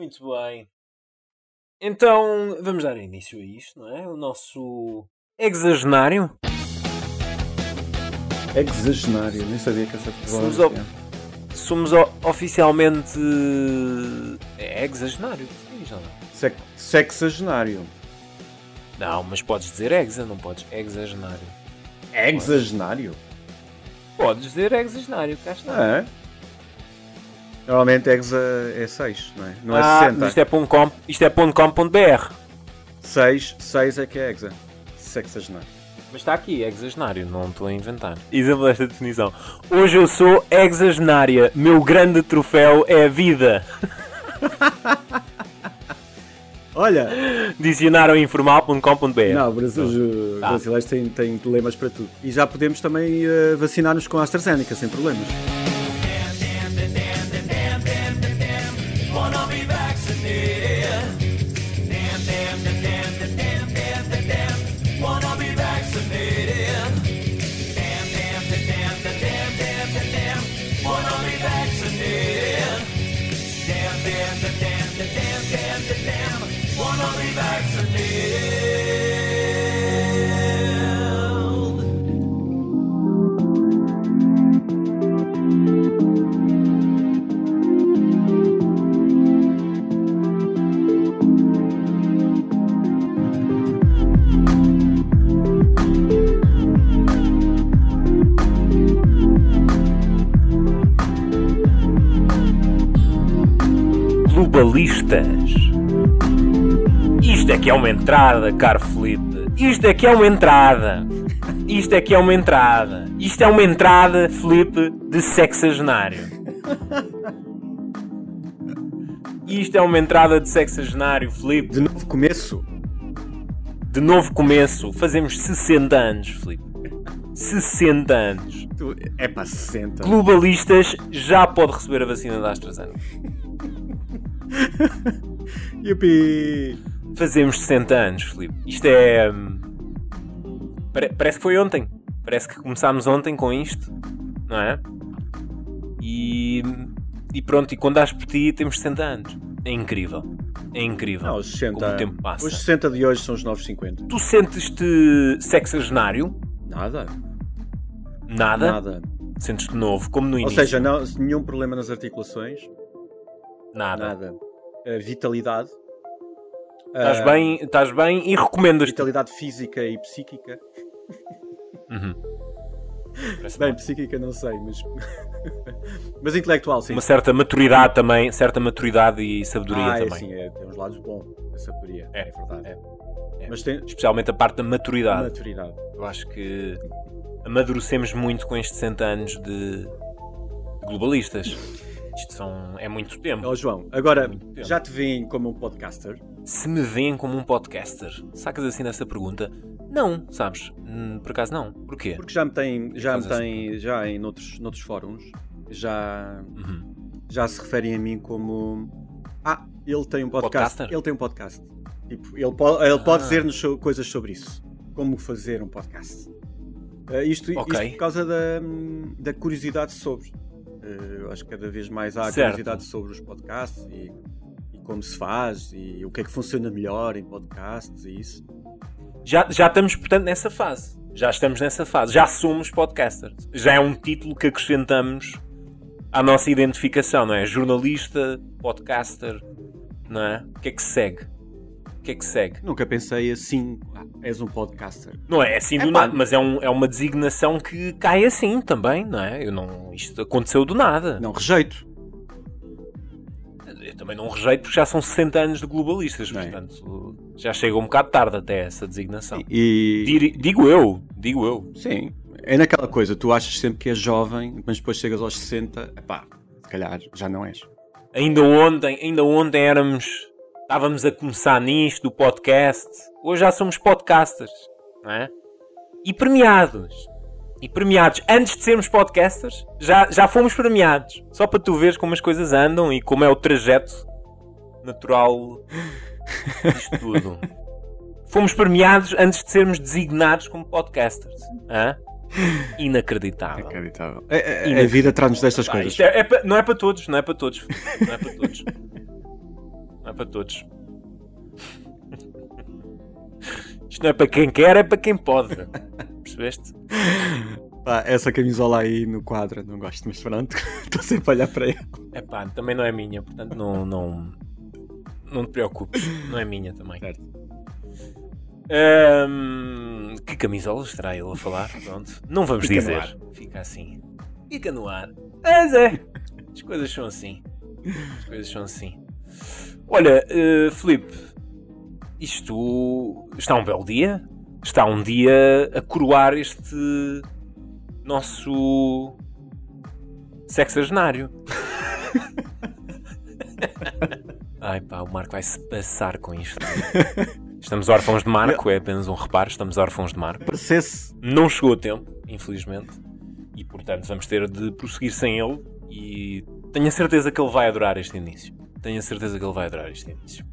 Muito bem. Então, vamos dar início a isto, não é? O nosso exagenário. Exagenário, nem sabia que essa Somos, palavra. o- somos o- oficialmente. É exagenário. Já não. Sex, sexagenário. Não, mas podes dizer exa, não podes exagenário. Exagenário? Podes dizer exagenário, cá está. É. Normalmente exa é 6, não é? Não é ah, 60. isto é ponto .com, isto é ponto .com.br. 6, 6 é que é exa. Sexagenário. Mas está aqui, exagenário, não estou a inventar. Exemplo desta definição. Hoje eu sou exagenária, meu grande troféu é a vida. Olha, Dicionarioinformal.com.br não, Brasil, os Tá. brasileiros têm, têm problemas para tudo. E já podemos também eh, vacinar-nos com a AstraZeneca, sem problemas. Globalistas. Isto é que é uma entrada, caro Felipe. Isto é que é uma entrada. Isto é que é uma entrada. Isto é uma entrada, Felipe, de sexagenário. Isto é uma entrada de sexagenário, Felipe. De novo começo. De novo começo. Fazemos 60 anos, Felipe. 60 anos. É para 60. Globalistas já pode receber a vacina da AstraZeneca. Yupi! Fazemos 60 anos, Filipe. Isto é. hum, pare- parece que foi ontem. Parece que começámos ontem com isto, não é? E. E pronto, e quando dás por ti temos 60 anos. É incrível. É incrível. Não, os 60. Como o tempo passa. Os 60 de hoje são os novos 50. Tu sentes-te sexagenário? Nada. Nada? Nada. Sentes-te novo, como no Ou início? seja, não, nenhum problema nas articulações. Nada. Nada. Uh, vitalidade. Estás Uh, bem, estás bem e recomendas-te. Vitalidade física e psíquica. Uhum. Bem, psíquica não sei, mas. mas intelectual, sim. Uma certa maturidade também, certa maturidade e sabedoria ah, é também. assim, é, tem uns lados bons, a sabedoria. É, É, verdade. é, é. Mas tem Especialmente a parte da maturidade. maturidade. Eu acho que amadurecemos muito com estes 60 anos de, de globalistas. Isto são, é muito tempo. Ó João, agora tempo. já te veem como um podcaster? Se me veem como um podcaster, sacas assim dessa pergunta? Não, sabes? Hum, Por acaso não. Porquê? Porque já me tem, já me tem, já em noutros, noutros fóruns, já, Uhum. já se referem a mim como Ah, ele tem um podcast. Podcaster? Ele tem um podcast. Tipo, ele pode, ele pode Ah. dizer-nos so- coisas sobre isso. Como fazer um podcast. Uh, isto, Ok. isto por causa da, da curiosidade sobre. Uh, eu acho que cada vez mais há Certo. curiosidade sobre os podcasts e, e como se faz e o que é que funciona melhor em podcasts e isso. Já, já estamos, portanto, nessa fase. Já estamos nessa fase. Já somos podcasters. Já é um título que acrescentamos à nossa identificação, não é? Jornalista, podcaster, não é? O que é que segue? O que é que segue? Nunca pensei assim, ah, és um podcaster. Não é assim do Epá. nada, mas é, um- é uma designação que cai assim também, não é? Eu não, isto aconteceu do nada. Não, rejeito. Eu também não rejeito porque já são 60 anos de globalistas, é? portanto já chega um bocado tarde até essa designação. E, Digo eu, digo eu. Sim, é naquela coisa, tu achas sempre que és jovem, mas depois chegas aos 60, epá, se calhar já não és. Ainda ontem, ainda ontem éramos. Estávamos a começar nisto, do podcast. Hoje já somos podcasters, não é? E premiados. E premiados. Antes de sermos podcasters, já, já fomos premiados. Só para tu veres como as coisas andam e como é o trajeto natural disto tudo. Fomos premiados antes de sermos designados como podcasters. Hã? Inacreditável. Acreditável. É, é, a vida traz-nos destas Pá, coisas. é- é não é para todos, não é para todos. Não é para todos. não é para todos. Isto não é para quem quer, é para quem pode. Percebeste? Pá, essa camisola aí no quadro, não gosto, mas pronto, estou sempre a olhar para ela. É pá, também não é minha, portanto não, não, não te preocupes. Não é minha também. Certo. Ahm, que camisola estará ele a falar? Pronto. Não vamos Fica dizer. Fica assim. Fica no ar. Mas é. As coisas são assim. As coisas são assim. Olha, eh, Filipe, isto está um belo dia. Está um dia a coroar este nosso sexagenário. Ai pá, o Marco vai se passar com isto. Estamos órfãos de Marco, é apenas um reparo, estamos órfãos de Marco. Parecesse. Não chegou a tempo, infelizmente, e portanto vamos ter de prosseguir sem ele. E tenho a certeza que ele vai adorar este início. Tenho a certeza que ele vai adorar este início.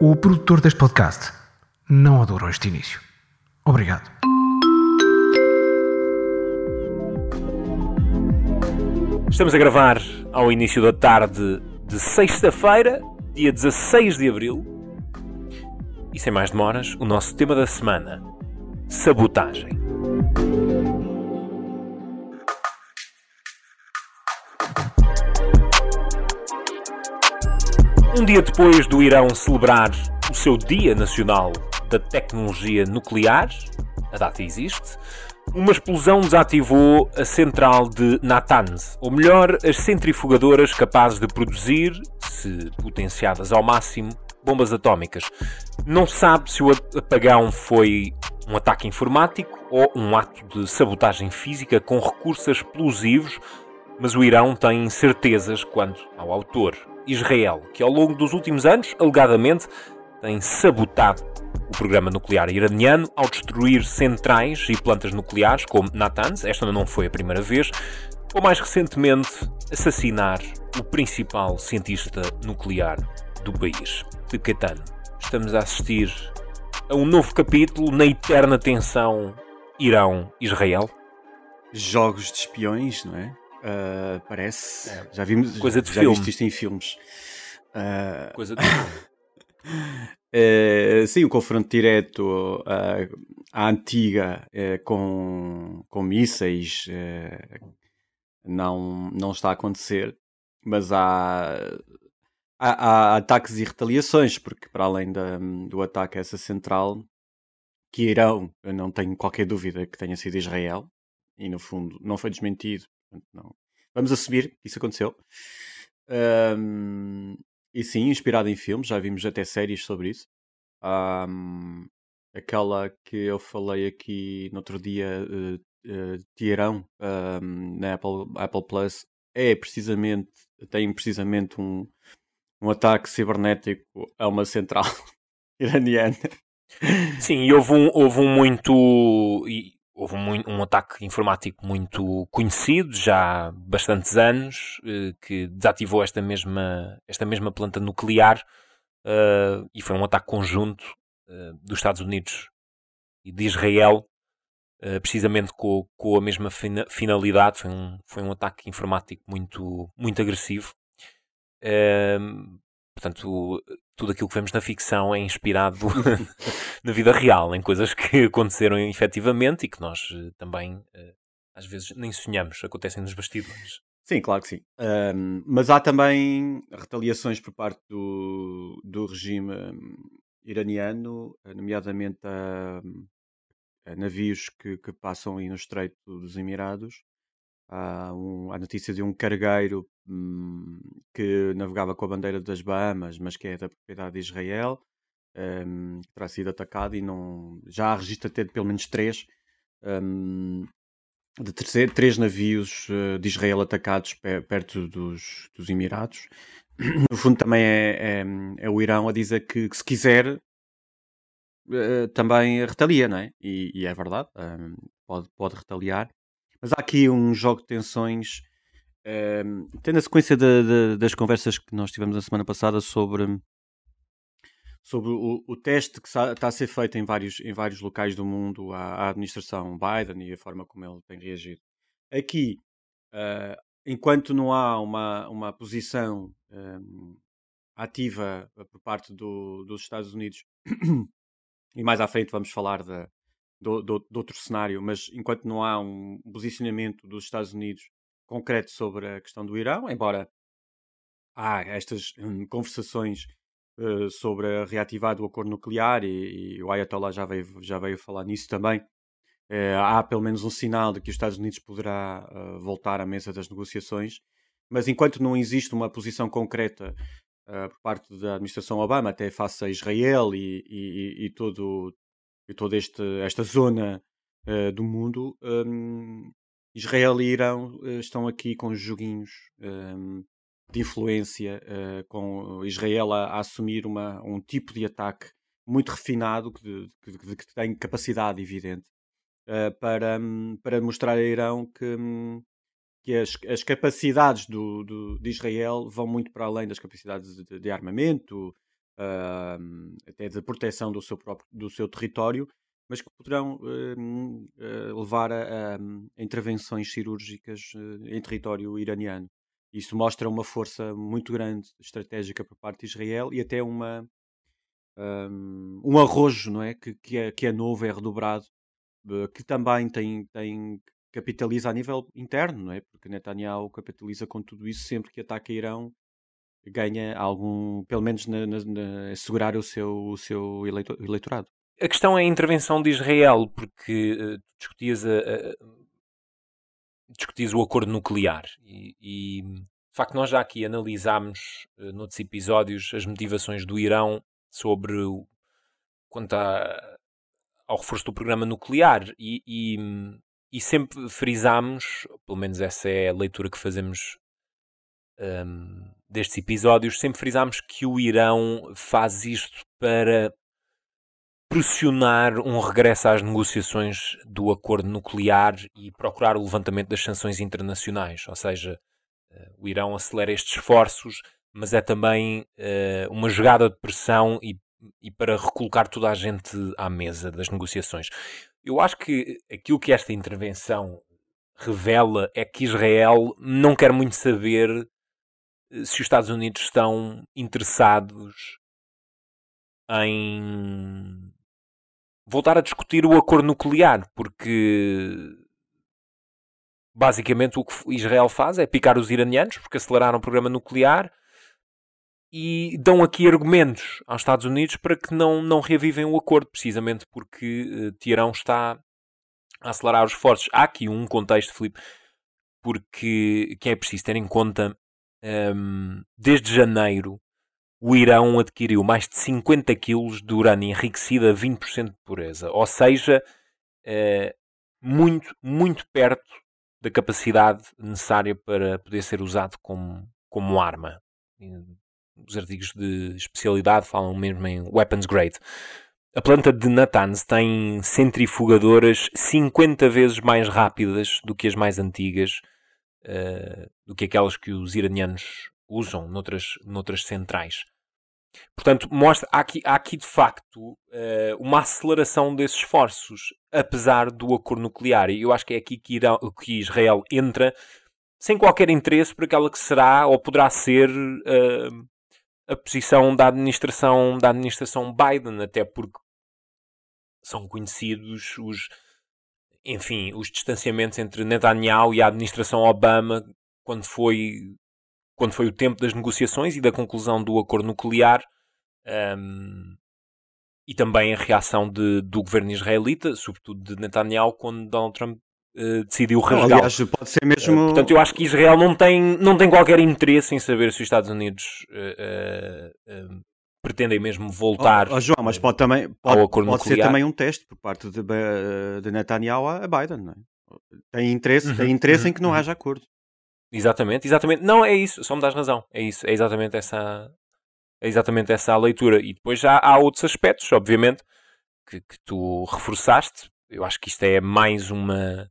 O produtor deste podcast não adorou este início. Obrigado. Estamos a gravar ao início da tarde de sexta-feira, dia 16 de abril. E sem mais demoras, o nosso tema da semana: sabotagem. Um dia depois do Irão celebrar o seu Dia Nacional da Tecnologia Nuclear, a data existe, uma explosão desativou a central de Natanz, ou melhor, as centrifugadoras capazes de produzir, se potenciadas ao máximo, bombas atómicas. Não se sabe se o apagão foi um ataque informático ou um ato de sabotagem física com recursos explosivos, mas o Irão tem certezas quanto ao autor, Israel, que ao longo dos últimos anos, alegadamente, tem sabotado o programa nuclear iraniano ao destruir centrais e plantas nucleares como Natanz, esta não foi a primeira vez, ou mais recentemente assassinar o principal cientista nuclear do país, de Caetano. Estamos a assistir a um novo capítulo na eterna tensão Irão-Israel. Jogos de espiões, não é? Ah, parece. Já vimos. Coisa de já filme. viste isto em filmes. Ah, Coisa de... Eh, sim, o confronto direto ah, à antiga eh, com, com mísseis eh, não, não está a acontecer, mas há, há, há ataques e retaliações, porque para além da- do ataque a essa central, que irão, eu não tenho qualquer dúvida que tenha sido Israel, e no fundo não foi desmentido. Não. Vamos assumir que isso aconteceu. Ahm, e sim, inspirado em filmes, já vimos até séries sobre isso. Ahm, aquela que eu falei aqui no outro dia, eh, eh, Tiarão, ahm, na Apple, Apple Plus, é precisamente, tem precisamente um, um ataque cibernético a uma central iraniana. Sim, e houve um, houve um muito. Houve um, um ataque informático muito conhecido, já há bastantes anos, eh, que desativou esta mesma, esta mesma planta nuclear eh, e foi um ataque conjunto eh, dos Estados Unidos e de Israel, eh, precisamente com, com a mesma fina- finalidade. Foi um, foi um ataque informático muito, muito agressivo. Portanto, tudo aquilo que vemos na ficção é inspirado na vida real, em coisas que aconteceram efetivamente e que nós eh, também eh, às vezes nem sonhamos, acontecem nos bastidores. Sim, claro que sim. Ahm, mas há também retaliações por parte do, do regime hum, iraniano, eh, nomeadamente a, a navios que, que passam aí no Estreito dos Emirados. Há um- a notícia de um cargueiro hum, que navegava com a bandeira das Bahamas, mas que é da propriedade de Israel, hum, que terá sido atacado e não, já há registro até de pelo menos três. hum, de terceiro, três navios eh, de Israel atacados pe- perto dos, dos Emirados. No fundo, também é, é, é o Irão a dizer que, que se quiser eh, também retalia, não é? E, e é verdade, pode, pode retaliar. Mas há aqui um jogo de tensões, ehm, tendo a sequência da- da- das conversas que nós tivemos na semana passada sobre, sobre o, o teste que está a ser feito em vários, em vários locais do mundo à, à administração Biden e a forma como ele tem reagido. Aqui, ah, enquanto não há uma, uma posição um, ativa por parte do, dos Estados Unidos, e mais à frente vamos falar da, do, do, outro cenário, mas enquanto não há um posicionamento dos Estados Unidos concreto sobre a questão do Irão, embora há estas hum, conversações uh, sobre reativar do acordo nuclear e, e, o Ayatollah já veio, já veio falar nisso também, uh, há pelo menos um sinal de que os Estados Unidos poderá uh, voltar à mesa das negociações, mas enquanto não existe uma posição concreta por parte da administração Obama, até face a Israel e, e, e todo, e toda este, esta zona do mundo, um, Israel e Irão estão aqui com os joguinhos um, de influência, uh, com Israel a, a, assumir uma, um tipo de ataque muito refinado, que, que, que tem capacidade evidente, uh, para, um, para mostrar a Irão que, um, que as, as capacidades do, do, de Israel vão muito para além das capacidades de, de armamento, uh, até de proteção do seu, próprio, do seu território, mas que poderão hum, levar a, a, intervenções cirúrgicas em território iraniano. Isso mostra uma força muito grande estratégica por parte de Israel e até uma, um, um arrojo não é? Que, que, é, que é novo, é redobrado, eh, que também tem, tem, capitaliza a nível interno, não é? porque Netanyahu capitaliza com tudo isso sempre que ataca Irão ganha algum, pelo menos na, na, na assegurar o seu, o seu eleitorado. A questão é a intervenção de Israel, porque uh, discutias a, a discutias o acordo nuclear e, e, de facto nós já aqui analisámos uh, noutros episódios as motivações do Irão sobre o, quanto a, ao reforço do programa nuclear e, e, e, sempre frisámos, pelo menos essa é a leitura que fazemos um, destes episódios, sempre frisámos que o Irão faz isto para pressionar um regresso às negociações do acordo nuclear e procurar o levantamento das sanções internacionais. Ou seja, uh, o Irão acelera estes esforços, mas é também uh, uma jogada de pressão e, e, para recolocar toda a gente à mesa das negociações. Eu acho que aquilo que esta intervenção revela é que Israel não quer muito saber eh, se os Estados Unidos estão interessados em voltar a discutir o acordo nuclear, porque basicamente o que Israel faz é picar os iranianos, porque aceleraram o programa nuclear e dão aqui argumentos aos Estados Unidos para que não, não reavivem o acordo, precisamente porque uh, Teherão está a acelerar os esforços. Há aqui um contexto, Filipe, porque que é preciso ter em conta um, desde janeiro o Irão adquiriu mais de 50 kg de urânio enriquecido a 20% de pureza, ou seja, é, muito, muito perto da capacidade necessária para poder ser usado como, como arma. Os artigos de especialidade falam mesmo em weapons grade. A planta de Natanz tem centrifugadoras 50 vezes mais rápidas do que as mais antigas, uh, do que aquelas que os iranianos usam noutras, noutras centrais. Portanto, mostra, há aqui, há aqui de facto uh, uma aceleração desses esforços, apesar do acordo nuclear. E eu acho que é aqui que, que Israel entra sem qualquer interesse por aquela que será ou poderá ser uh, a posição da administração, da administração Biden, até porque são conhecidos os, enfim, os distanciamentos entre Netanyahu e a administração Obama quando foi quando foi o tempo das negociações e da conclusão do acordo nuclear um, e também a reação de, do governo israelita, sobretudo de Netanyahu, quando Donald Trump uh, decidiu rasgar. Aliás, pode ser mesmo. Uh, portanto, eu acho que Israel não tem, não tem qualquer interesse em saber se os Estados Unidos uh, pretendem mesmo voltar. Oh, oh, João, mas pode também pode, pode ser também um teste por parte de, de Netanyahu a Biden, não é? Tem interesse, uhum, tem interesse uhum, em que não uhum. haja acordo. Exatamente, exatamente. Não, é isso, só me dás razão. É isso, é exatamente essa, é exatamente essa a leitura. E depois já há outros aspectos, obviamente, que, que tu reforçaste. Eu acho que isto é mais uma.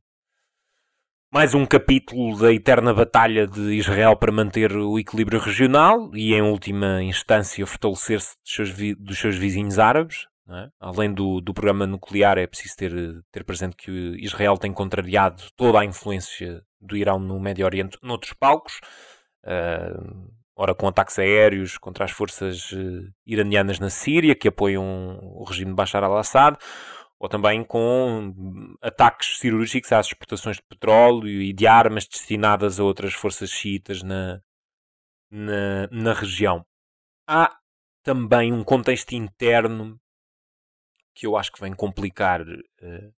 Mais um capítulo da eterna batalha de Israel para manter o equilíbrio regional e, em última instância, fortalecer-se dos dos seus vizinhos árabes. É? Além do, do programa nuclear, é preciso ter, ter presente que Israel tem contrariado toda a influência do Irão no Médio Oriente noutros palcos, uh, ora com ataques aéreos contra as forças uh, iranianas na Síria, que apoiam o regime de Bashar al-Assad, ou também com ataques cirúrgicos às exportações de petróleo e de armas destinadas a outras forças xiitas na, na, na região. Há também um contexto interno que eu acho que vem complicar uh,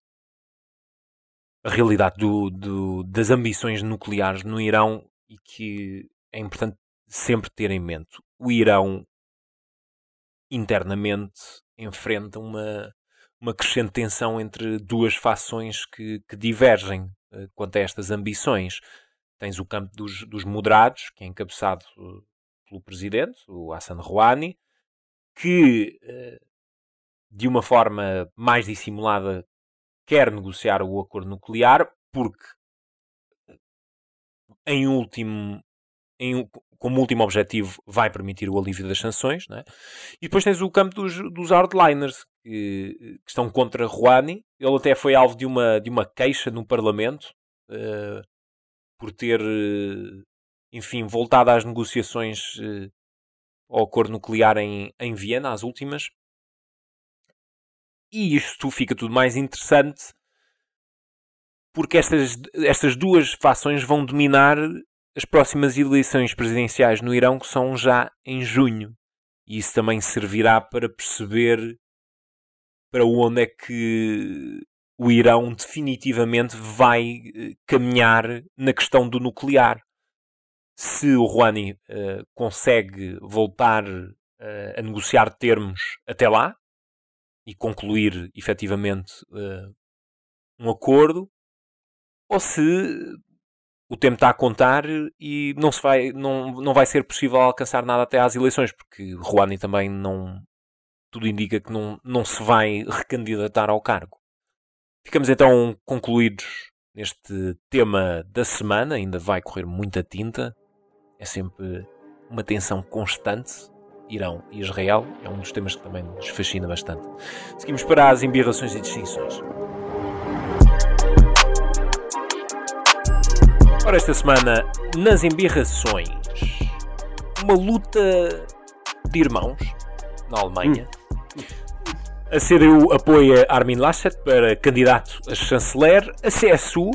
a realidade do, do, das ambições nucleares no Irão e que é importante sempre ter em mente. O Irão internamente enfrenta uma, uma crescente tensão entre duas fações que, que divergem uh, quanto a estas ambições. Tens o campo dos, dos moderados, que é encabeçado uh, pelo presidente, o Hassan Rouhani, que uh, de uma forma mais dissimulada quer negociar o acordo nuclear, porque em último, em, como último objetivo vai permitir o alívio das sanções, é? e depois tens o campo dos, dos hardliners que, que, estão contra Rouhani. Ele até foi alvo de uma, de uma queixa no Parlamento uh, por ter, uh, enfim, voltado às negociações uh, ao acordo nuclear em, em Viena, às últimas. E isto fica tudo mais interessante porque estas, estas duas fações vão dominar as próximas eleições presidenciais no Irão, são já em junho. E isso também servirá para perceber para onde é que o Irão definitivamente vai eh, caminhar na questão do nuclear. Se o Rouhani uh, consegue voltar uh, a negociar termos até lá e concluir efetivamente uh, um acordo, ou se o tempo está a contar e não, se vai, não, não vai ser possível alcançar nada até às eleições, porque Rouhani também não. Tudo indica que não, não se vai recandidatar ao cargo. Ficamos então concluídos neste tema da semana. Ainda vai correr muita tinta. É sempre uma tensão constante. Irão e Israel é um dos temas que também nos fascina bastante. Seguimos para as embirrações e distinções. Ora, esta semana, nas embirrações, uma luta de irmãos na Alemanha. A CDU apoia Armin Laschet para candidato a chanceler. A CSU,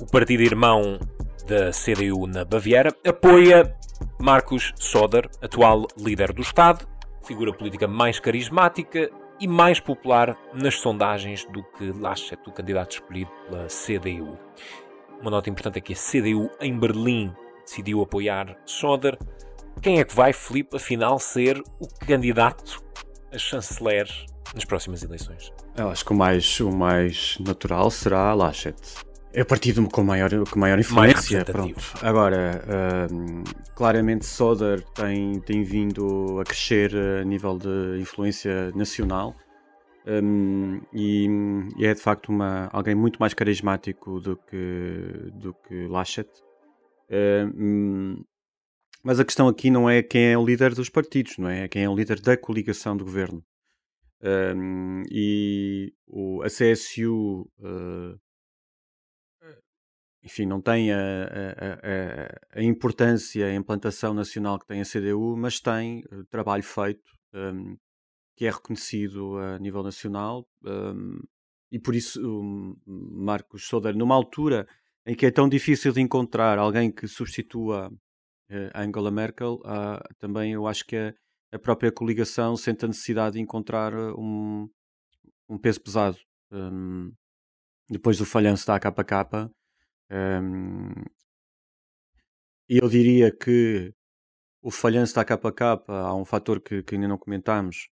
o partido irmão da CDU na Baviera, apoia Markus Söder, atual líder do Estado, figura política mais carismática e mais popular nas sondagens do que Laschet, o candidato escolhido pela CDU. Uma nota importante é que a CDU em Berlim decidiu apoiar Söder. Quem é que vai, Filipe, afinal, ser o candidato a chanceler nas próximas eleições? Eu acho que o mais, o mais natural será Laschet. É o partido com maior, com maior influência. pronto. Agora, hum, claramente Soder tem, tem vindo a crescer a nível de influência nacional. Um, e, e, é de facto uma, alguém muito mais carismático do que, do que Laschet. Um, mas a questão aqui não é quem é o líder dos partidos, não é? É quem é o líder da coligação do governo. Um, e o, a CSU, uh, enfim, não tem a, a, a, a, importância, a implantação nacional que tem a CDU, mas tem uh, trabalho feito um, que é reconhecido a nível nacional um, e por isso um, Marcos Soder, numa altura em que é tão difícil de encontrar alguém que substitua uh, a Angela Merkel, também eu acho que a, a, própria coligação sente a necessidade de encontrar um, um peso pesado. Um, depois do falhanço da AKK, um, eu diria que o falhanço da AKK há um fator que, que ainda não comentámos,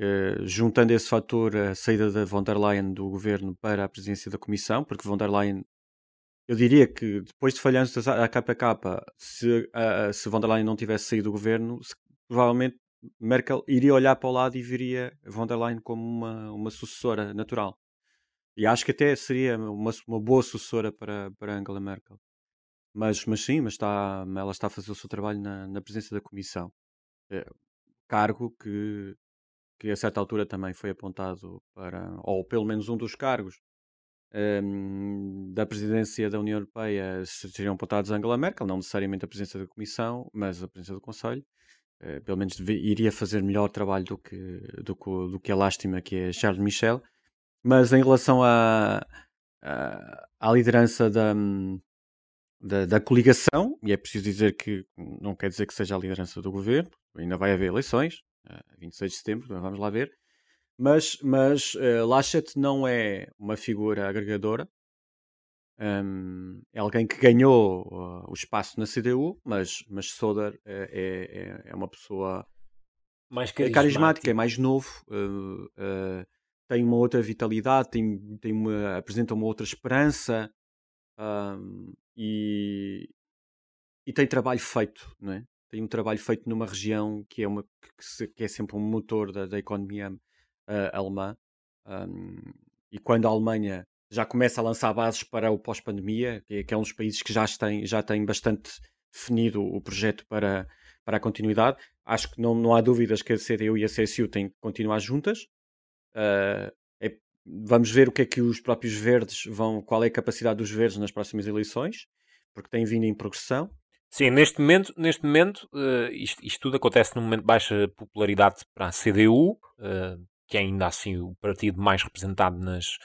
Uh, juntando esse fator a saída da von der Leyen do governo para a presidência da Comissão, porque von der Leyen, eu diria que depois de falhanços da KPK, se, se von der Leyen não tivesse saído do governo, se, provavelmente Merkel iria olhar para o lado e viria von der Leyen como uma, uma sucessora natural. E acho que até seria uma, uma boa sucessora para, para Angela Merkel. Mas, mas sim, mas está, ela está a fazer o seu trabalho na, na presença da Comissão. É, cargo que que a certa altura também foi apontado para, ou pelo menos um dos cargos hum, da presidência da União Europeia seriam apontados a Angela Merkel, não necessariamente a presidência da Comissão, mas a presidência do Conselho. Eh, pelo menos deve- iria fazer melhor trabalho do que, do, do que a lástima que é Charles Michel. Mas em relação à, à, liderança da, hum, da, da coligação, e é preciso dizer que não quer dizer que seja a liderança do governo, ainda vai haver eleições, 26 de setembro, vamos lá ver. Mas, mas eh, Laschet não é uma figura agregadora. Hum, é alguém que ganhou uh, o espaço na CDU, mas, mas Soder é, é, é- é uma pessoa Mais é carismático. carismático, é mais novo, uh, uh, tem uma outra vitalidade, tem, tem uma, apresenta uma outra esperança um, e, e tem trabalho feito, não é? Tem um trabalho feito numa região que é, uma, que, se- que é sempre um motor da, da economia uh, alemã. Um, e quando a Alemanha já começa a lançar bases para o pós-pandemia, que, é- que é um dos países que já tem, já tem bastante definido o projeto para, para a continuidade, acho que não, não há dúvidas que a CDU e a CSU têm que continuar juntas. Uh, vamos ver o que é que os próprios verdes vão, qual é a capacidade dos verdes nas próximas eleições, porque têm vindo em progressão. Sim, neste momento, neste momento eh, isto, isto tudo acontece num momento de baixa popularidade para a CDU, eh, que é ainda assim o partido mais representado nas,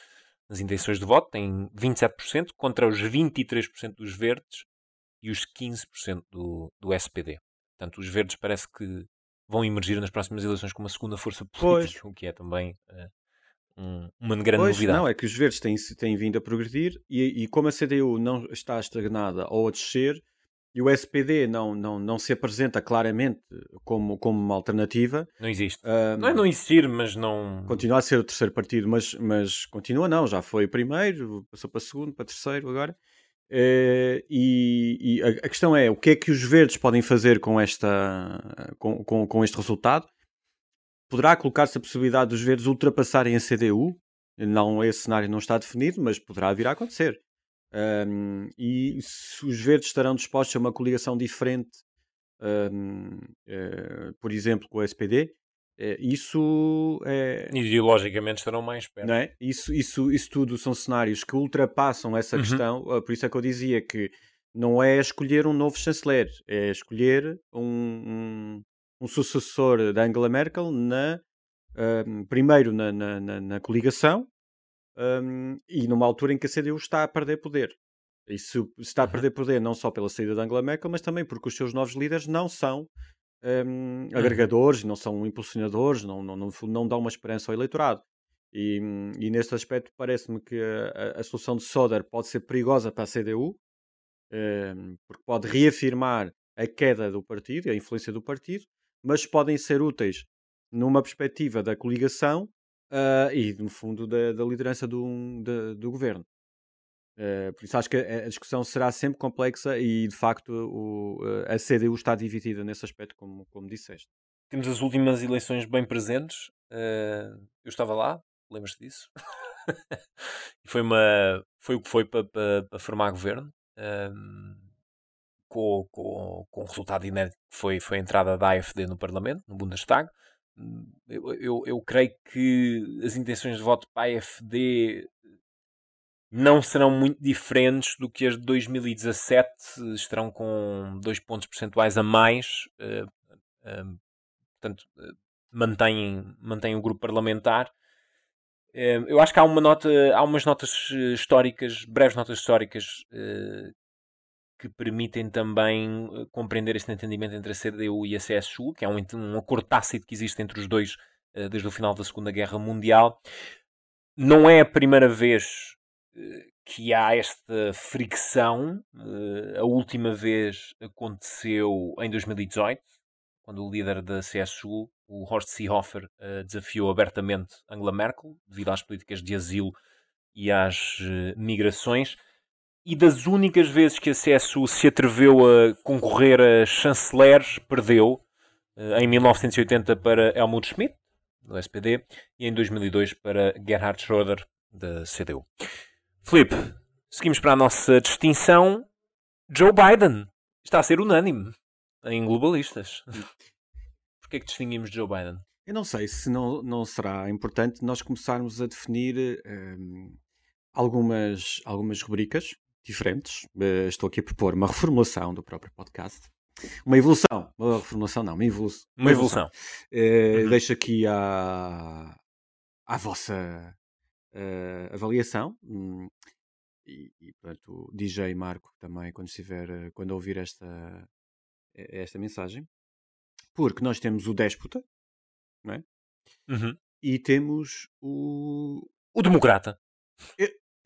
nas intenções de voto, tem 27% contra os 23% dos verdes e os 15% do, do SPD. Portanto, os verdes parece que vão emergir nas próximas eleições com uma segunda força política, o que é também eh, um- uma grande Pois, novidade. não, é que os verdes têm, têm vindo a progredir e, e como a CDU não está estagnada ou a descer e o SPD não, não, não se apresenta claramente como, como uma alternativa, Não existe. um, Não é não existir, mas não. continua a ser o terceiro partido, mas, mas continua não, já foi primeiro, passou para segundo, para terceiro agora. Eh, e e a, a questão é, o que é que os verdes podem fazer com, esta, com, com, com este resultado? Poderá colocar-se a possibilidade dos verdes ultrapassarem a CDU? Não, esse cenário não está definido, mas poderá vir a acontecer. Um, e se os verdes estarão dispostos a uma coligação diferente, um, eh, por exemplo, com o SPD, eh, isso é, Ideologicamente estarão mais perto. é? Isso, isso, isso tudo são cenários que ultrapassam essa Uhum. questão. uh, Por isso é que eu dizia que não é escolher um novo chanceler, é escolher um, um, um sucessor da Angela Merkel na, primeiro na, na, na- na coligação um, e numa altura em que a CDU está a perder poder. E se se está a perder poder não só pela saída da Angela Merkel, mas também porque os seus novos líderes não são um, agregadores, não são impulsionadores, não, não, não, não dão uma esperança ao eleitorado. E, e neste aspecto parece-me que a, a- solução de Soder pode ser perigosa para a CDU, hum, porque pode reafirmar a queda do partido, a influência do partido, mas podem ser úteis numa perspectiva da coligação ah, e, no fundo, da, da liderança do, da- do governo. Eh, por isso acho que a, discussão será sempre complexa e, de facto, o, eh, a CDU está dividida nesse aspecto, como, como disseste. Temos as últimas eleições bem presentes. Eh, eu estava lá, lembras-te disso? e foi, uma, foi o que foi para, formar governo. com, com, com o resultado inédito que foi, foi a entrada da AFD no Parlamento, no Bundestag. Eu, eu, creio que as intenções de voto para a AFD não serão muito diferentes do que as de 2017, estarão com dois pontos percentuais a mais. eh, eh, portanto, eh, mantêm, mantêm o grupo parlamentar. Eu acho que há, uma nota, há umas notas históricas, breves notas históricas, que permitem também eh, compreender este entendimento entre a CDU e a CSU, que é um, um acordo tácito que existe entre os dois eh, desde o final da Segunda Guerra Mundial. Não é a primeira vez eh, que há esta fricção. A última vez aconteceu em 2018, quando o líder da CSU, o Horst Seehofer, eh, desafiou abertamente Angela Merkel devido às políticas de asilo e às migrações. E das únicas vezes que a CSU se atreveu a concorrer a chanceler, perdeu. eh, Em 1980 para Helmut Schmidt, do SPD, e em 2002 para Gerhard Schröder, da CDU. Filipe, seguimos para a nossa distinção. Joe Biden está a ser unânime em globalistas. Porquê é que distinguimos Joe Biden? Eu não sei se não, não será importante nós começarmos a definir hum, algumas, algumas rubricas diferentes. Eh, estou aqui a propor uma reformulação do próprio podcast. Uma evolução. Uma reformulação não, uma evolução. Uma evolução. Eh, Uhum. Deixo aqui à, à vossa eh, avaliação. Hum, E, e, portanto, o DJ Marco também, quando estiver, eh, quando ouvir esta, esta mensagem. Porque nós temos o déspota Uhum. e temos o. O democrata.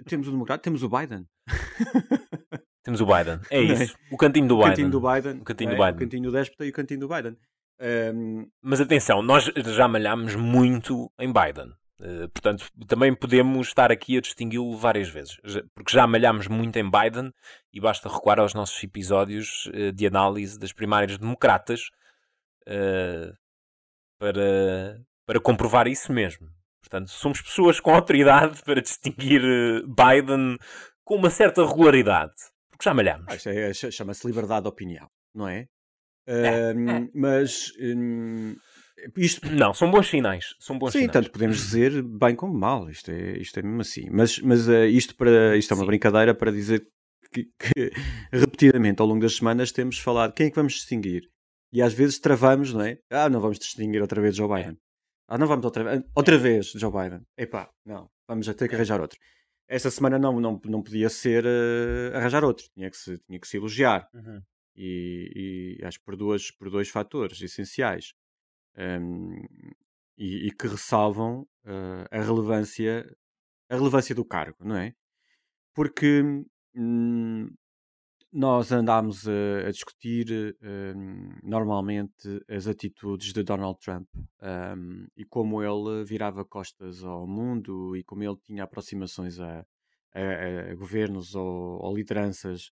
Temos o democrata, temos o Biden. Temos o Biden. É é? isso. O cantinho do O Biden. cantinho do Biden. O cantinho não do é? Biden. O cantinho do déspota e o cantinho do Biden. Ehm, Mas atenção, nós já malhámos muito em Biden. Eh, portanto, também podemos estar aqui a distingui-lo várias vezes. Porque já malhámos muito em Biden e basta recuar aos nossos episódios eh, de análise das primárias democratas eh, para, para comprovar isso mesmo. Portanto, somos pessoas com autoridade para distinguir Biden com uma certa regularidade. Porque já malhámos. ah, é- ch- chama-se liberdade de opinião, não é? É, Ehm, é. Mas hum, isto Não, são bons sinais. São bons Sim, sinais. tanto podemos dizer bem como mal, isto é, isto é mesmo assim. Mas, mas eh, isto, para, isto é uma Sim. brincadeira para dizer que, que, repetidamente ao longo das semanas temos falado quem é que vamos distinguir. E às vezes travamos, não é? Ah, não vamos distinguir outra vez Joe Biden. Ah, não vamos outra vez. Outra vez Joe Biden. Epá, não, vamos ter que arranjar outro. Esta semana não, não, não podia ser eh, arranjar outro, tinha que se, tinha que se elogiar Uhum. e, e acho que por, duas, por dois fatores essenciais hum, e, e que ressalvam eh, a relevância a relevância do cargo, não é? Porque hum, nós andámos a, a discutir hum, normalmente as atitudes de Donald Trump hum, e como ele virava costas ao mundo e como ele tinha aproximações a, a- a governos ou, ou lideranças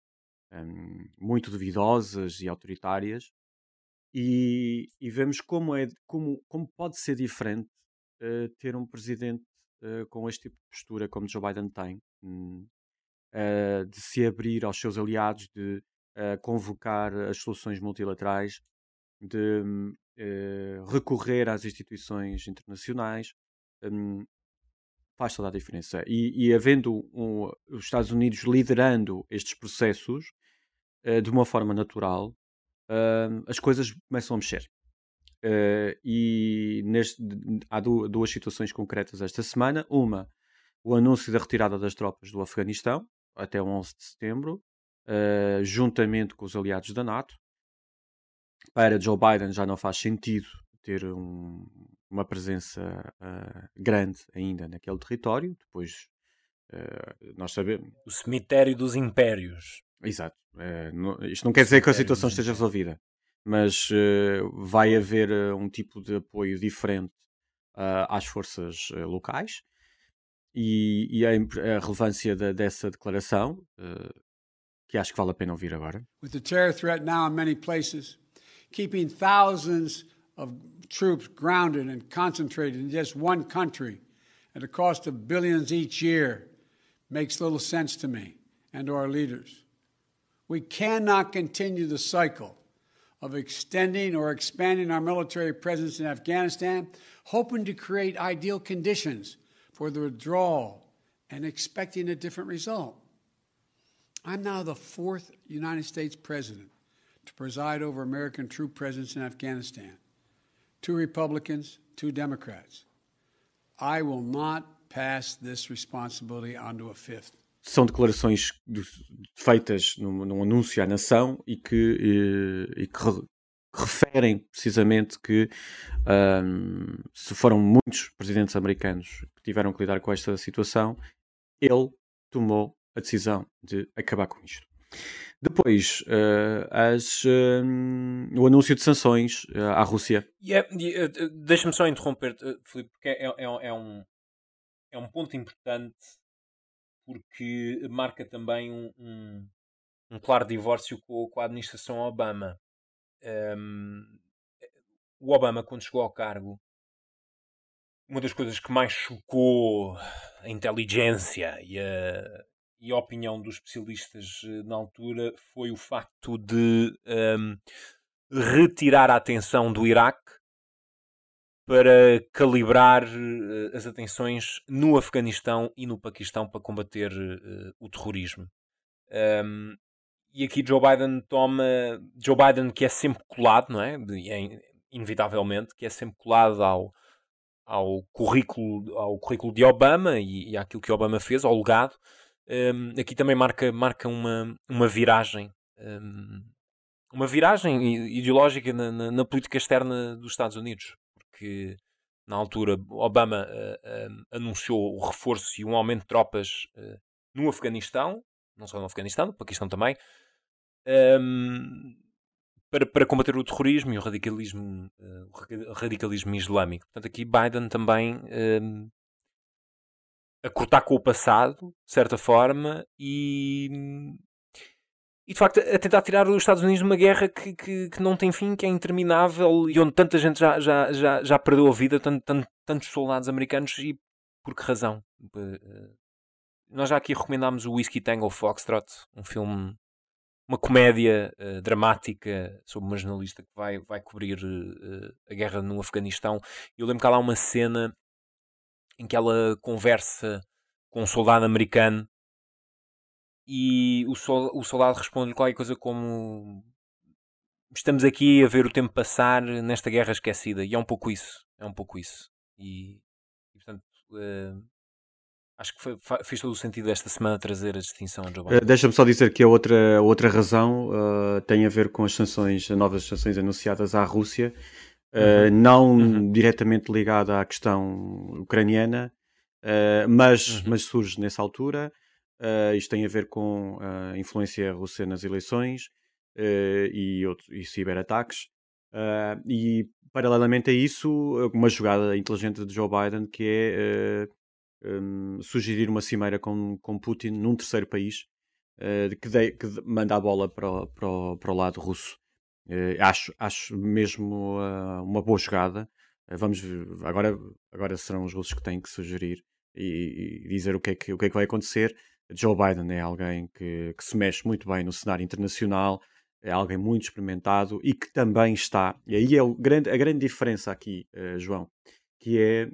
hum, muito duvidosas e autoritárias. E, e vemos como é como, como pode ser diferente eh, ter um presidente eh, com este tipo de postura como Joe Biden tem hum, eh, de se abrir aos seus aliados de eh, convocar as soluções multilaterais de eh, recorrer às instituições internacionais hum, faz toda a diferença e, e havendo um- os Estados Unidos liderando estes processos de uma forma natural hum, as coisas começam a mexer. Eh, e neste, há du- duas situações concretas esta semana. Uma, o anúncio da retirada das tropas do Afeganistão até o 11 de setembro, eh, juntamente com os aliados da NATO. Para Joe Biden já não faz sentido ter um- uma presença ah, grande ainda naquele território. Depois, eh, nós sabemos, O cemitério dos impérios. Exato. Não- isto não quer dizer que a situação esteja resolvida, mas vai haver um tipo de apoio diferente às forças locais e, e a, a relevância dessa declaração, eh, que acho que vale a pena ouvir agora. with the terror threat now in many places, keeping thousands of troops grounded and concentrated in just one country at a cost of billions each year makes little sense to me and to our leaders. We cannot continue the cycle of extending or expanding our military presence in Afghanistan, hoping to create ideal conditions for the withdrawal and expecting a different result. I'm now the fourth United States president to preside over American troop presence in Afghanistan. Two Republicans, two Democrats. I will not pass this responsibility on to a fifth. São declarações feitas num, num anúncio à nação e que, eh, e que referem precisamente que ahm, se foram muitos presidentes americanos que tiveram que lidar com esta situação, ele tomou a decisão de acabar com isto. Depois, eh, as, ahm, o anúncio de sanções eh, à Rússia. E é- eh, eh, Deixa-me só interromper, Filipe, porque é, é- é um, é um ponto importante porque marca também um, um, um claro divórcio com, com a administração Obama. Ehm, o Obama, quando chegou ao cargo, uma das coisas que mais chocou a inteligência e a, e a opinião dos especialistas eh, na altura foi o facto de ehm, retirar a atenção do Iraque para calibrar eh, as atenções no Afeganistão e no Paquistão para combater eh, o terrorismo. Um, e aqui Joe Biden toma. Joe Biden, que é sempre colado, não é? É inevitavelmente, que é sempre colado ao, ao, currículo, ao currículo de Obama e, e àquilo que Obama fez, ao legado. Um, aqui também marca, marca uma, uma viragem. um, uma viragem ideológica na, na- na política externa dos Estados Unidos. Porque na altura Obama eh, eh, anunciou o reforço e um aumento de tropas eh, no Afeganistão, não só no Afeganistão, no Paquistão também, ehm, para, para combater o terrorismo e o radicalismo, eh, o radica- radicalismo islâmico. Portanto, aqui Biden também ehm, a cortar com o passado, de certa forma, e, e de facto a tentar tirar os Estados Unidos de uma guerra que, que, que não tem fim, que é interminável e onde tanta gente já, já, já, já perdeu a vida, tant, tant- tantos soldados americanos, e por que razão? Eh, Nós já aqui recomendámos o Whiskey Tango Foxtrot, um filme, uma comédia eh, dramática sobre uma jornalista que vai, vai cobrir eh, a guerra no Afeganistão. Eu lembro que há lá uma cena em que ela conversa com um soldado americano e o, o soldado responde qualquer coisa como estamos aqui a ver o tempo passar nesta guerra esquecida e é um pouco isso é um pouco isso e, e, portanto eh, acho que foi, fez todo o sentido esta semana trazer a distinção a Joe Biden. Uh, Deixa-me só dizer que a outra, a outra razão uh, tem a ver com as sanções, as novas sanções anunciadas à Rússia, uh, não Uhum. diretamente ligada à questão ucraniana, mas, Uhum. mas surge nessa altura. Isto tem a ver com a influência russa nas eleições e, outro, e ciberataques. E, paralelamente a isso, uma jogada inteligente de Joe Biden que é um, sugerir uma cimeira com, com Putin num terceiro país uh, que, dê- que de- manda a bola para o, para o, para o lado russo. Uh, acho, acho mesmo uh, uma boa jogada. Vamos ver, agora, agora serão os russos que têm que sugerir e, e dizer o que, é que, o que é que vai acontecer. Joe Biden é alguém que, que se mexe muito bem no cenário internacional, é alguém muito experimentado e que também está, e aí é o grande, a grande diferença aqui, João, que é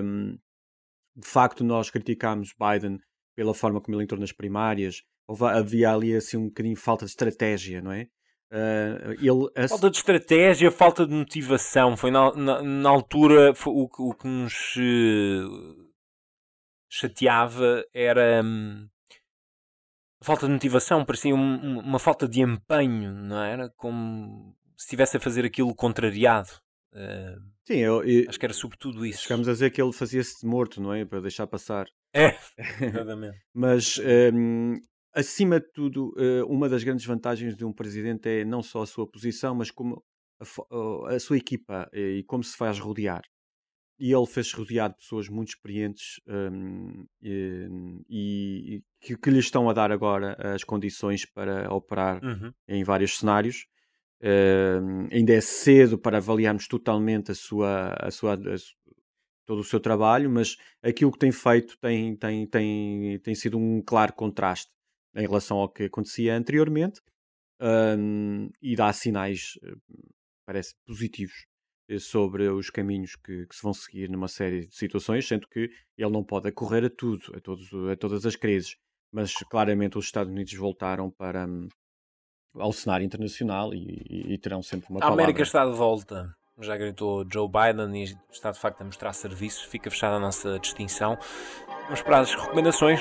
um, de facto nós criticámos Biden pela forma como ele entrou nas primárias, houve, havia ali assim um bocadinho falta de estratégia, não é? Uh, ele Falta de estratégia, falta de motivação. Foi na, na, na altura o, o que nos eh, chateava era a falta de motivação, parecia um- um- uma falta de empenho, não era? Como se estivesse a fazer aquilo contrariado. Eh, Sim, eu, eu- acho que era sobretudo isso. chegamos a dizer que ele fazia-se de morto, não é? Para deixar passar. É, exatamente. Mas, hum, acima de tudo, eh, uma das grandes vantagens de um presidente é não só a sua posição, mas como a, a sua equipa eh, e como se faz rodear. E ele fez-se rodear de pessoas muito experientes hum, e, e que, que lhe estão a dar agora as condições para operar Uhum. em vários cenários. Hum, ainda é cedo para avaliarmos totalmente a sua, a sua, a todo o seu trabalho, mas aquilo que tem feito tem, tem, tem, tem sido um claro contraste em relação ao que acontecia anteriormente e dá sinais, eh, parece, positivos eh, sobre os caminhos que, que se vão seguir numa série de situações, sendo que ele não pode correr a tudo, a, todos, a todas as crises. Mas claramente os Estados Unidos voltaram para hum, ao cenário internacional e, e- e terão sempre uma A palavra. América está de volta. Já gritou Joe Biden e está de facto a mostrar serviço. Fica fechada a nossa distinção. Vamos para as recomendações.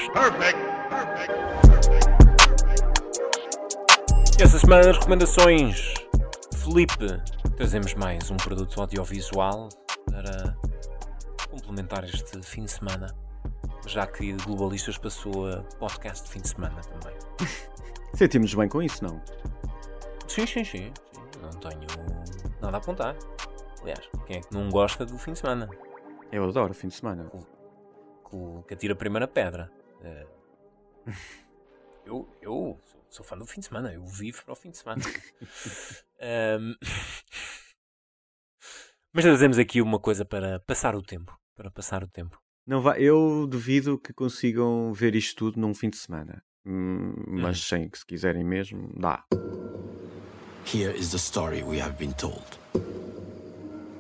E esta semana nas recomendações, Felipe, trazemos mais um produto audiovisual para complementar este fim de semana. Já que Globalistas passou a podcast de fim de semana também. Sentimos bem com isso, não? Sim, sim, sim. Não tenho nada a apontar. Aliás, quem é que não gosta do fim de semana? Eu adoro fim de semana. Que, o- que atira a primeira pedra. É. Eu, eu sou, fã do fim de semana. Eu vivo para o fim de semana. Ahm, Mas trazemos aqui uma coisa para passar o tempo. Para passar o tempo. Não vai, eu duvido que consigam ver isto tudo num fim de semana. Hum, mas sim, que se quiserem mesmo, dá. Here is the story we have been told.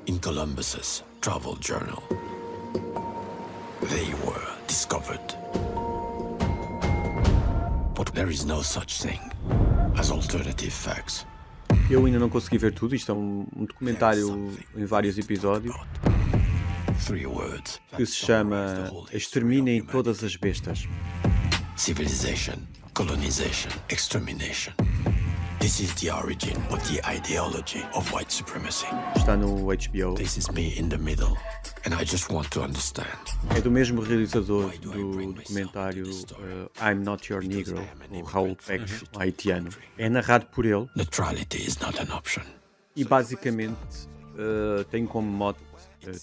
in Columbus's travel journal. They were discovered. But there is no such thing as alternative facts. Eu ainda não consegui ver tudo, isto é um, um documentário em vários episódios Three words que se chama Exterminem todas as bestas. Civilization, colonization, extermination. This is the origin of the ideology of white supremacy. Está no HBO. This is me in the middle, and I just want to understand. É do mesmo realizador do documentário uh, I'm Not Your Negro, o Raul Peck, um haitiano. É narrado por ele Neutrality is not an option. e basicamente uh, tem como mote uh,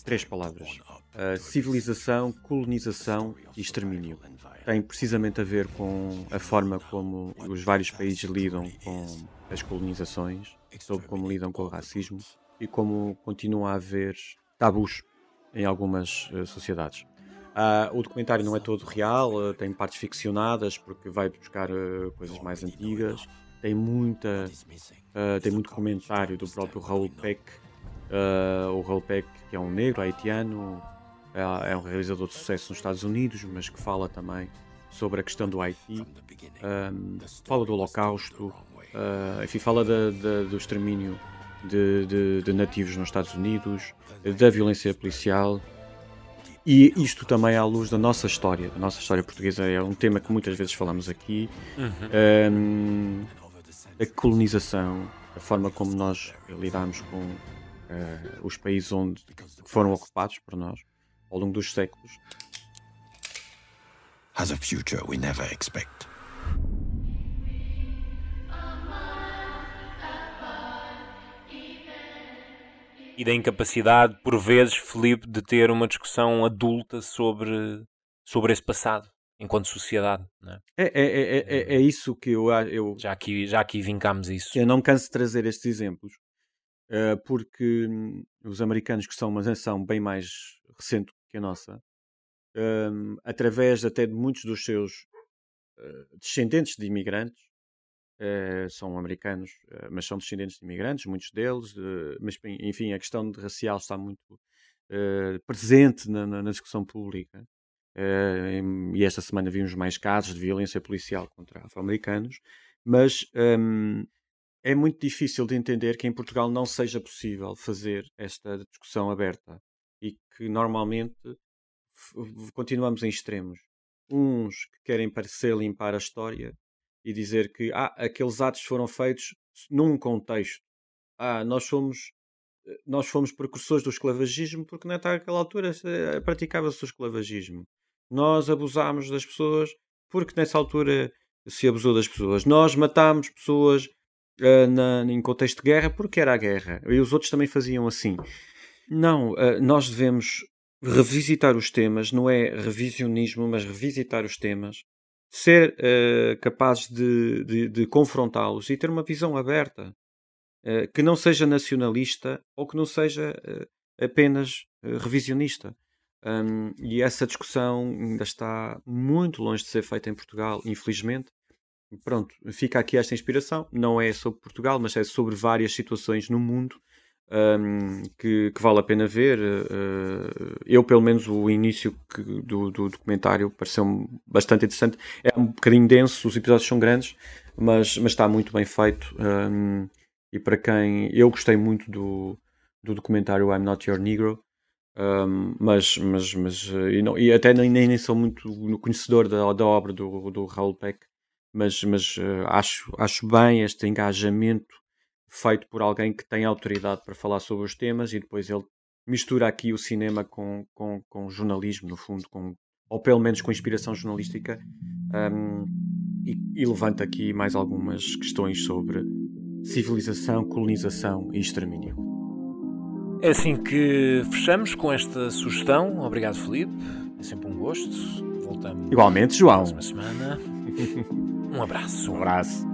três palavras: Uh, civilização, colonização e extermínio. Tem precisamente a ver com a forma como os vários países lidam com as colonizações, sobre como lidam com o racismo e como continua a haver tabus em algumas uh, sociedades. Ah, o documentário não é todo real, uh, tem partes ficcionadas porque vai buscar uh, coisas mais antigas. Tem muita, uh, tem muito comentário do próprio Raul Peck, Uh, o Raul Peck, que é um negro haitiano, é, é um realizador de sucesso nos Estados Unidos, mas que fala também sobre a questão do Haiti, um, fala do Holocausto, uh, enfim, fala da- da- do extermínio de, de- de nativos nos Estados Unidos, da violência policial. E isto também à luz da nossa história, da nossa história portuguesa, é um tema que muitas vezes falamos aqui. Um, a colonização, a forma como nós lidamos com eh, os países onde que foram ocupados por nós ao longo dos séculos. Has a future we never expect. E da incapacidade, por vezes, Felipe, de ter uma discussão adulta sobre, sobre esse passado, enquanto sociedade. Não é? É, é, é, é, é isso que eu, eu, já, aqui, já aqui vincámos isso. eu não canso de trazer estes exemplos, eh, porque hum, os americanos, que são uma nação bem mais recente que a nossa, hum, através até de muitos dos seus eh, descendentes de imigrantes, eh, são americanos, mas são descendentes de imigrantes, muitos deles, mas enfim, a questão racial está muito presente na, na- na discussão pública. E esta semana vimos mais casos de violência policial contra afro-americanos, mas hum, é muito difícil de entender que em Portugal não seja possível fazer esta discussão aberta e que normalmente continuamos em extremos. Uns que querem parecer limpar a história e dizer que ah, aqueles atos foram feitos num contexto. Ah, nós somos eh, nós fomos precursores do esclavagismo porque naquela altura eh, praticava-se o esclavagismo. Nós abusámos das pessoas porque nessa altura se abusou das pessoas. Nós matámos pessoas eh, na- em contexto de guerra porque era a guerra. E os outros também faziam assim. Não, eh, nós devemos revisitar os temas, não é revisionismo, mas revisitar os temas, ser eh, capazes de, de- de confrontá-los e ter uma visão aberta, eh, que não seja nacionalista ou que não seja eh, apenas revisionista. Hum, e essa discussão ainda está muito longe de ser feita em Portugal, infelizmente. Pronto, fica aqui esta inspiração. Não é sobre Portugal, mas é sobre várias situações no mundo hum, que, que vale a pena ver. Uh, eu, pelo menos, o início que- do, do documentário pareceu-me bastante interessante. É um bocadinho denso, os episódios são grandes, mas, mas está muito bem feito. hum, e para quem. Eu gostei muito do, do documentário I'm Not Your Negro. Um, mas, mas, mas uh, e, não- e até nem, nem, nem sou muito conhecedor da, da obra do, do Raul Peck, mas, mas uh, acho, acho bem este engajamento feito por alguém que tem autoridade para falar sobre os temas e depois ele mistura aqui o cinema com, com, com jornalismo, no fundo, com, ou pelo menos com inspiração jornalística, um, e, e levanta aqui mais algumas questões sobre civilização, colonização e extermínio. É assim que fechamos com esta sugestão. Obrigado, Felipe. É sempre um gosto. Voltamos Igualmente, na João. próxima semana. Um abraço. Um abraço.